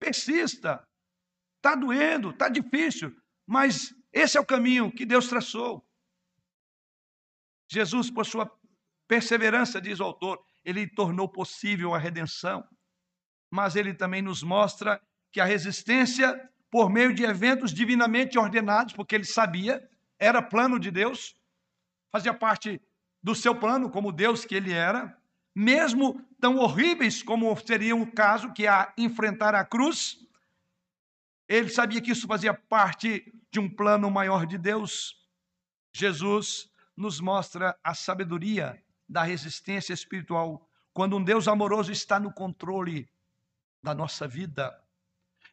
persista. Está doendo, está difícil, mas esse é o caminho que Deus traçou. Jesus, por sua perseverança, diz o autor, ele tornou possível a redenção mas ele também nos mostra que a resistência, por meio de eventos divinamente ordenados, porque ele sabia, era plano de Deus, fazia parte do seu plano, como Deus que ele era, mesmo tão horríveis como seria o caso que é enfrentar a cruz, ele sabia que isso fazia parte de um plano maior de Deus. Jesus nos mostra a sabedoria da resistência espiritual, quando um Deus amoroso está no controle da nossa vida.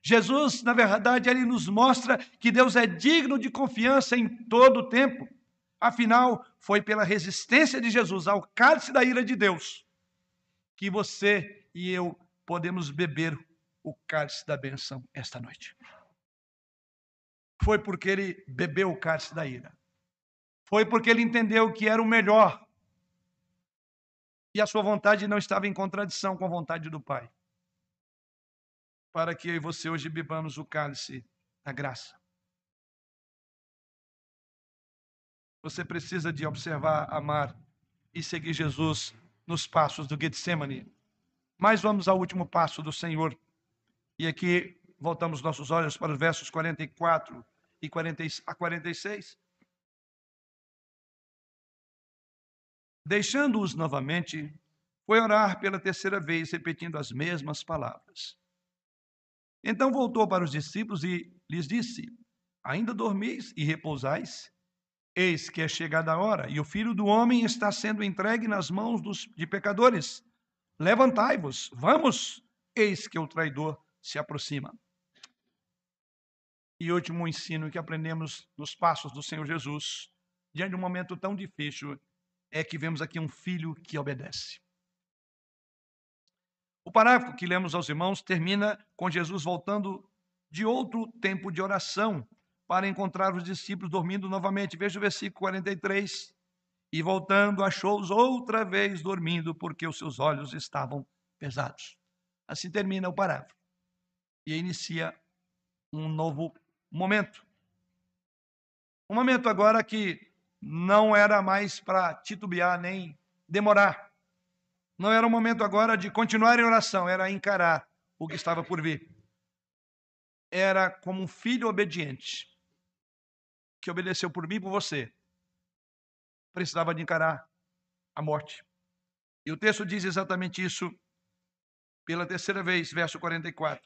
Jesus, na verdade, ele nos mostra que Deus é digno de confiança em todo o tempo. Afinal, foi pela resistência de Jesus ao cálice da ira de Deus que você e eu podemos beber o cálice da benção esta noite. Foi porque ele bebeu o cálice da ira. Foi porque ele entendeu que era o melhor. E a sua vontade não estava em contradição com a vontade do Pai para que eu e você hoje bebamos o cálice da graça. Você precisa de observar, amar e seguir Jesus nos passos do Getsemane. Mas vamos ao último passo do Senhor. E aqui voltamos nossos olhos para os versos 44 e 40 a 46. Deixando-os novamente, foi orar pela terceira vez, repetindo as mesmas palavras. Então voltou para os discípulos e lhes disse: Ainda dormis e repousais? Eis que é chegada a hora, e o filho do homem está sendo entregue nas mãos dos, de pecadores. Levantai-vos, vamos, eis que o traidor se aproxima. e último ensino que aprendemos nos passos do Senhor Jesus, diante de um momento tão difícil, é que vemos aqui um filho que obedece. O parágrafo que lemos aos irmãos termina com Jesus voltando de outro tempo de oração para encontrar os discípulos dormindo novamente. Veja o versículo 43. E voltando, achou-os outra vez dormindo, porque os seus olhos estavam pesados. Assim termina o parágrafo. E inicia um novo momento. Um momento agora que não era mais para titubear nem demorar. Não era o momento agora de continuar em oração, era encarar o que estava por vir. Era como um filho obediente que obedeceu por mim e por você. Precisava de encarar a morte. E o texto diz exatamente isso pela terceira vez, verso 44.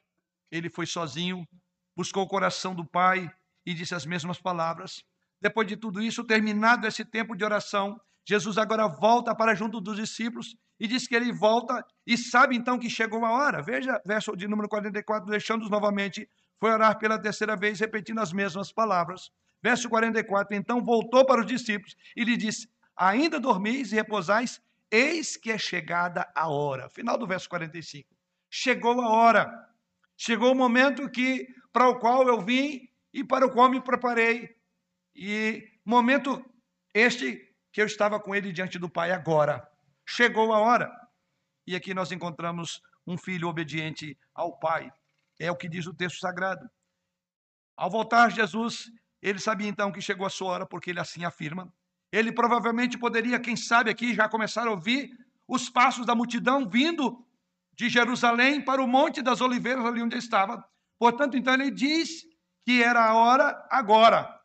Ele foi sozinho, buscou o coração do Pai e disse as mesmas palavras. Depois de tudo isso, terminado esse tempo de oração, Jesus agora volta para junto dos discípulos e diz que ele volta e sabe então que chegou a hora. Veja, verso de número 44, deixando-os novamente, foi orar pela terceira vez, repetindo as mesmas palavras. Verso 44, então voltou para os discípulos e lhe disse: Ainda dormis e repousais? Eis que é chegada a hora. Final do verso 45. Chegou a hora. Chegou o momento que para o qual eu vim e para o qual me preparei. E momento este que eu estava com ele diante do Pai agora. Chegou a hora. E aqui nós encontramos um filho obediente ao Pai. É o que diz o texto sagrado. Ao voltar Jesus, ele sabia então que chegou a sua hora, porque ele assim afirma. Ele provavelmente poderia, quem sabe aqui, já começar a ouvir os passos da multidão vindo de Jerusalém para o Monte das Oliveiras, ali onde estava. Portanto, então ele diz que era a hora agora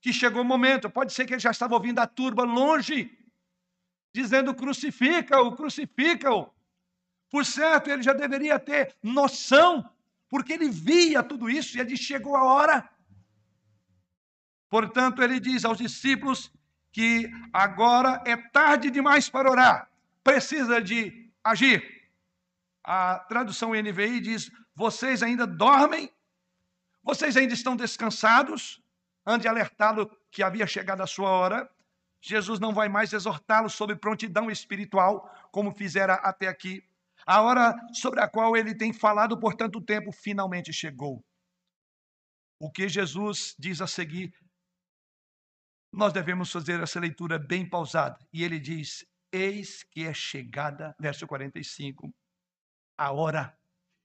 que chegou o momento. Pode ser que ele já estava ouvindo a turba longe, dizendo: crucifica-o, crucifica-o. Por certo, ele já deveria ter noção, porque ele via tudo isso e ele chegou a hora. Portanto, ele diz aos discípulos que agora é tarde demais para orar, precisa de agir. A tradução NVI diz: vocês ainda dormem? Vocês ainda estão descansados? antes de alertá-lo que havia chegado a sua hora, Jesus não vai mais exortá-lo sobre prontidão espiritual, como fizera até aqui. A hora sobre a qual ele tem falado por tanto tempo finalmente chegou. O que Jesus diz a seguir, nós devemos fazer essa leitura bem pausada. E ele diz: Eis que é chegada, verso 45, a hora,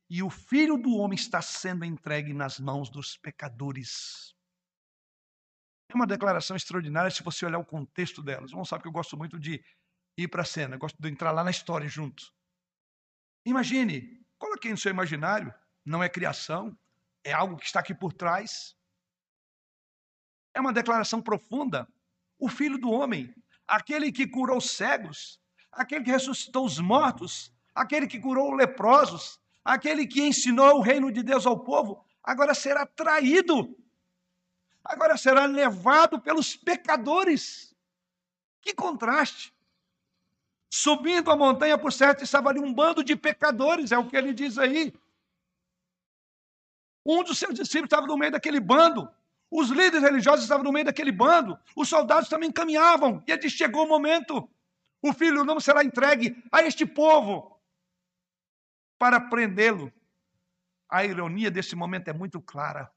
e o filho do homem está sendo entregue nas mãos dos pecadores. É uma declaração extraordinária se você olhar o contexto delas. Vamos sabe que eu gosto muito de ir para a cena, gosto de entrar lá na história junto. Imagine, coloque no seu imaginário, não é criação, é algo que está aqui por trás. É uma declaração profunda. O filho do homem, aquele que curou cegos, aquele que ressuscitou os mortos, aquele que curou leprosos, aquele que ensinou o reino de Deus ao povo, agora será traído agora será levado pelos pecadores. Que contraste! Subindo a montanha, por certo, estava ali um bando de pecadores, é o que ele diz aí. Um dos seus discípulos estava no meio daquele bando. Os líderes religiosos estavam no meio daquele bando. Os soldados também caminhavam. E ele chegou o momento. O filho não será entregue a este povo para prendê-lo. A ironia desse momento é muito clara.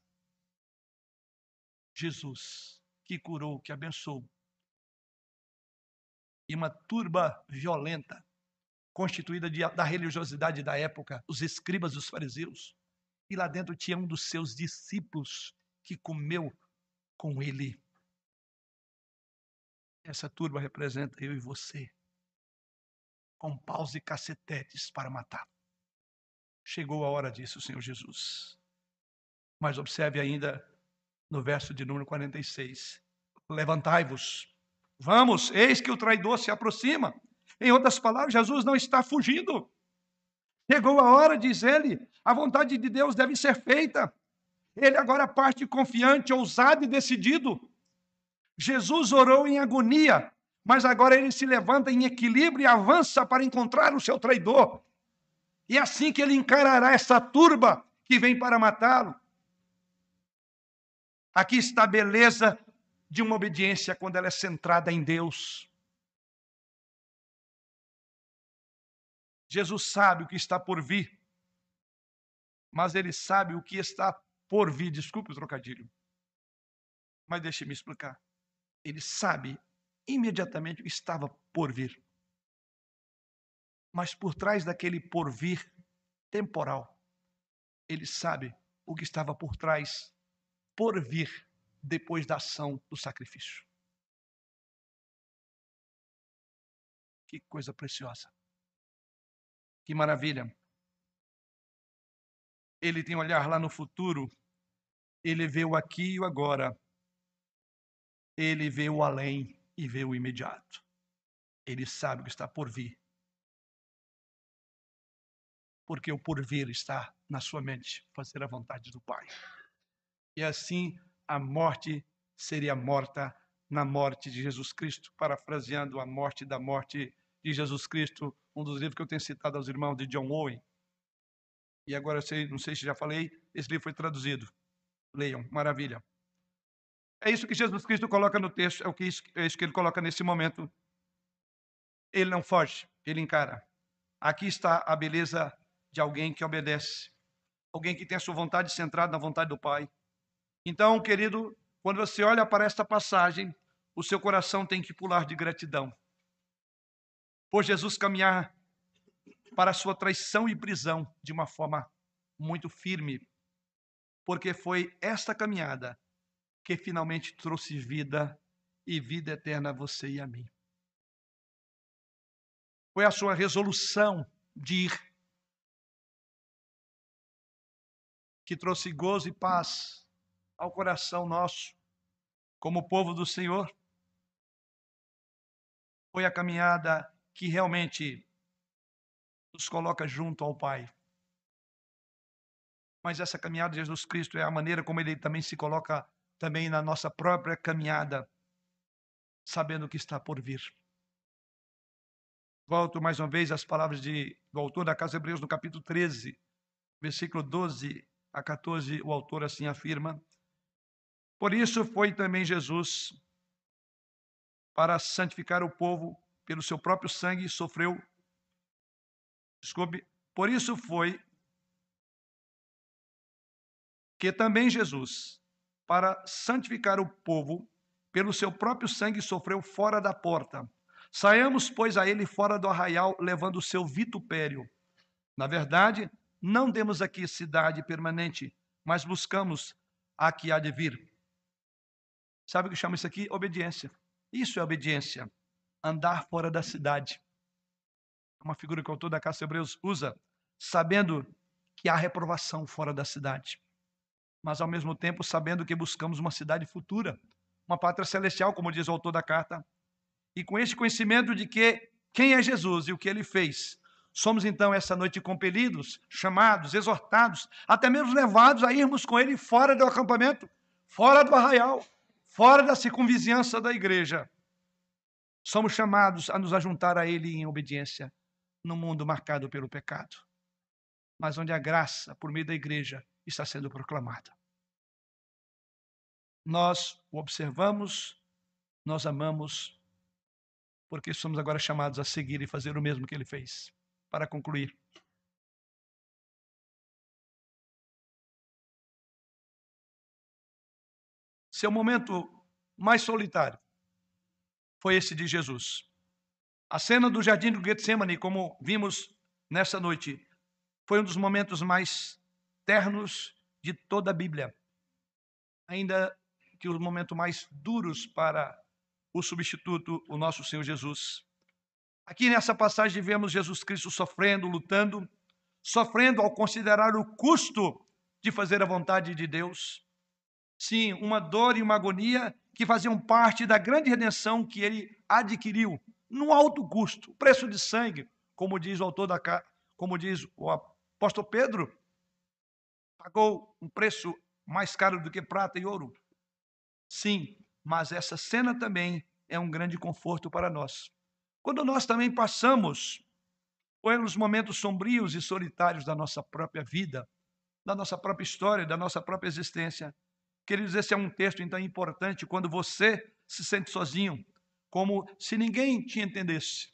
Jesus, que curou, que abençoou. E uma turba violenta, constituída de, da religiosidade da época, os escribas os fariseus. E lá dentro tinha um dos seus discípulos que comeu com ele. Essa turba representa eu e você, com paus e cacetetes para matá-lo. Chegou a hora disso, Senhor Jesus. Mas observe ainda no verso de número 46. Levantai-vos, vamos, eis que o traidor se aproxima. Em outras palavras, Jesus não está fugindo. Chegou a hora, diz ele, a vontade de Deus deve ser feita. Ele agora parte confiante, ousado e decidido. Jesus orou em agonia, mas agora ele se levanta em equilíbrio e avança para encontrar o seu traidor. E é assim que ele encarará essa turba que vem para matá-lo. Aqui está a beleza de uma obediência quando ela é centrada em Deus. Jesus sabe o que está por vir, mas ele sabe o que está por vir. Desculpe o trocadilho, mas deixe-me explicar. Ele sabe imediatamente o que estava por vir. Mas por trás daquele porvir temporal, ele sabe o que estava por trás, por vir, depois da ação do sacrifício. Que coisa preciosa. Que maravilha. Ele tem olhar lá no futuro, ele vê o aqui e o agora. Ele vê o além e vê o imediato. Ele sabe o que está por vir porque o porvir está na sua mente, fazer a vontade do Pai. E assim a morte seria morta na morte de Jesus Cristo, parafraseando a morte da morte de Jesus Cristo, um dos livros que eu tenho citado aos irmãos de John Owen. E agora sei, não sei se já falei, esse livro foi traduzido. Leiam, maravilha. É isso que Jesus Cristo coloca no texto, é o que é isso que ele coloca nesse momento. Ele não foge, ele encara. Aqui está a beleza de alguém que obedece, alguém que tem a sua vontade centrada na vontade do Pai. Então, querido, quando você olha para esta passagem, o seu coração tem que pular de gratidão. Por Jesus caminhar para sua traição e prisão de uma forma muito firme, porque foi esta caminhada que finalmente trouxe vida e vida eterna a você e a mim. Foi a sua resolução de ir que trouxe gozo e paz ao coração nosso, como povo do Senhor. Foi a caminhada que realmente nos coloca junto ao Pai. Mas essa caminhada de Jesus Cristo é a maneira como ele também se coloca também na nossa própria caminhada, sabendo que está por vir. Volto mais uma vez às palavras de, do autor da Casa Hebreus, no capítulo 13, versículo 12 a 14, o autor assim afirma. Por isso foi também Jesus, para santificar o povo pelo seu próprio sangue, sofreu. Desculpe. Por isso foi que também Jesus, para santificar o povo, pelo seu próprio sangue sofreu fora da porta. Saiamos, pois, a ele fora do arraial, levando o seu vitupério. Na verdade, não temos aqui cidade permanente, mas buscamos a que há de vir. Sabe o que chama isso aqui? Obediência. Isso é obediência. Andar fora da cidade. Uma figura que o autor da Casa Hebreus usa, sabendo que há reprovação fora da cidade, mas ao mesmo tempo sabendo que buscamos uma cidade futura, uma pátria celestial, como diz o autor da carta. E com esse conhecimento de que quem é Jesus e o que ele fez, Somos então essa noite compelidos, chamados, exortados, até mesmo levados a irmos com ele fora do acampamento, fora do arraial, fora da circunvizinhança da igreja. Somos chamados a nos ajuntar a ele em obediência num mundo marcado pelo pecado, mas onde a graça, por meio da igreja, está sendo proclamada. Nós o observamos, nós amamos, porque somos agora chamados a seguir e fazer o mesmo que ele fez para concluir. Seu momento mais solitário foi esse de Jesus. A cena do jardim do Getsemane, como vimos nessa noite, foi um dos momentos mais ternos de toda a Bíblia. Ainda que os momentos mais duros para o substituto, o nosso Senhor Jesus. Aqui nessa passagem vemos Jesus Cristo sofrendo, lutando, sofrendo ao considerar o custo de fazer a vontade de Deus. Sim, uma dor e uma agonia que faziam parte da grande redenção que ele adquiriu no alto custo, preço de sangue, como diz o autor da como diz o apóstolo Pedro, pagou um preço mais caro do que prata e ouro. Sim, mas essa cena também é um grande conforto para nós. Quando nós também passamos pelos momentos sombrios e solitários da nossa própria vida, da nossa própria história, da nossa própria existência, Queridos, esse é um texto então importante quando você se sente sozinho, como se ninguém te entendesse.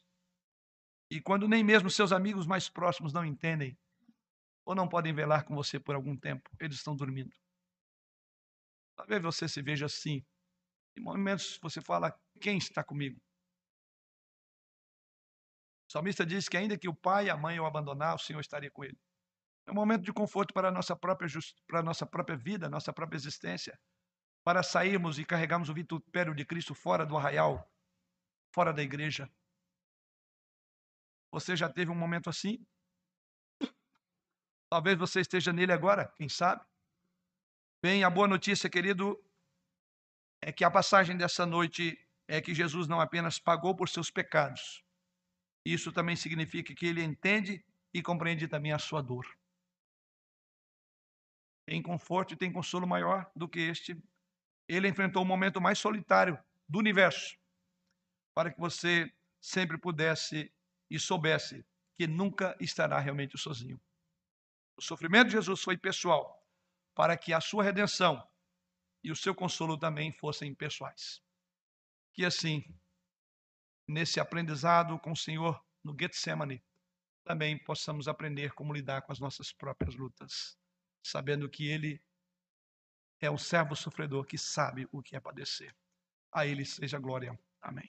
E quando nem mesmo seus amigos mais próximos não entendem, ou não podem velar com você por algum tempo, eles estão dormindo. Talvez você se veja assim. Em momentos você fala: quem está comigo? O salmista diz que ainda que o pai e a mãe o abandonar, o Senhor estaria com ele. É um momento de conforto para a nossa própria, para a nossa própria vida, nossa própria existência. Para sairmos e carregarmos o vitupério de Cristo fora do arraial, fora da igreja. Você já teve um momento assim? Talvez você esteja nele agora, quem sabe? Bem, a boa notícia, querido, é que a passagem dessa noite é que Jesus não apenas pagou por seus pecados, isso também significa que ele entende e compreende também a sua dor. Tem conforto e tem consolo maior do que este. Ele enfrentou o momento mais solitário do universo, para que você sempre pudesse e soubesse que nunca estará realmente sozinho. O sofrimento de Jesus foi pessoal, para que a sua redenção e o seu consolo também fossem pessoais. Que assim, nesse aprendizado com o Senhor no Getsemane, também possamos aprender como lidar com as nossas próprias lutas, sabendo que Ele é um servo sofredor que sabe o que é padecer. A Ele seja glória. Amém.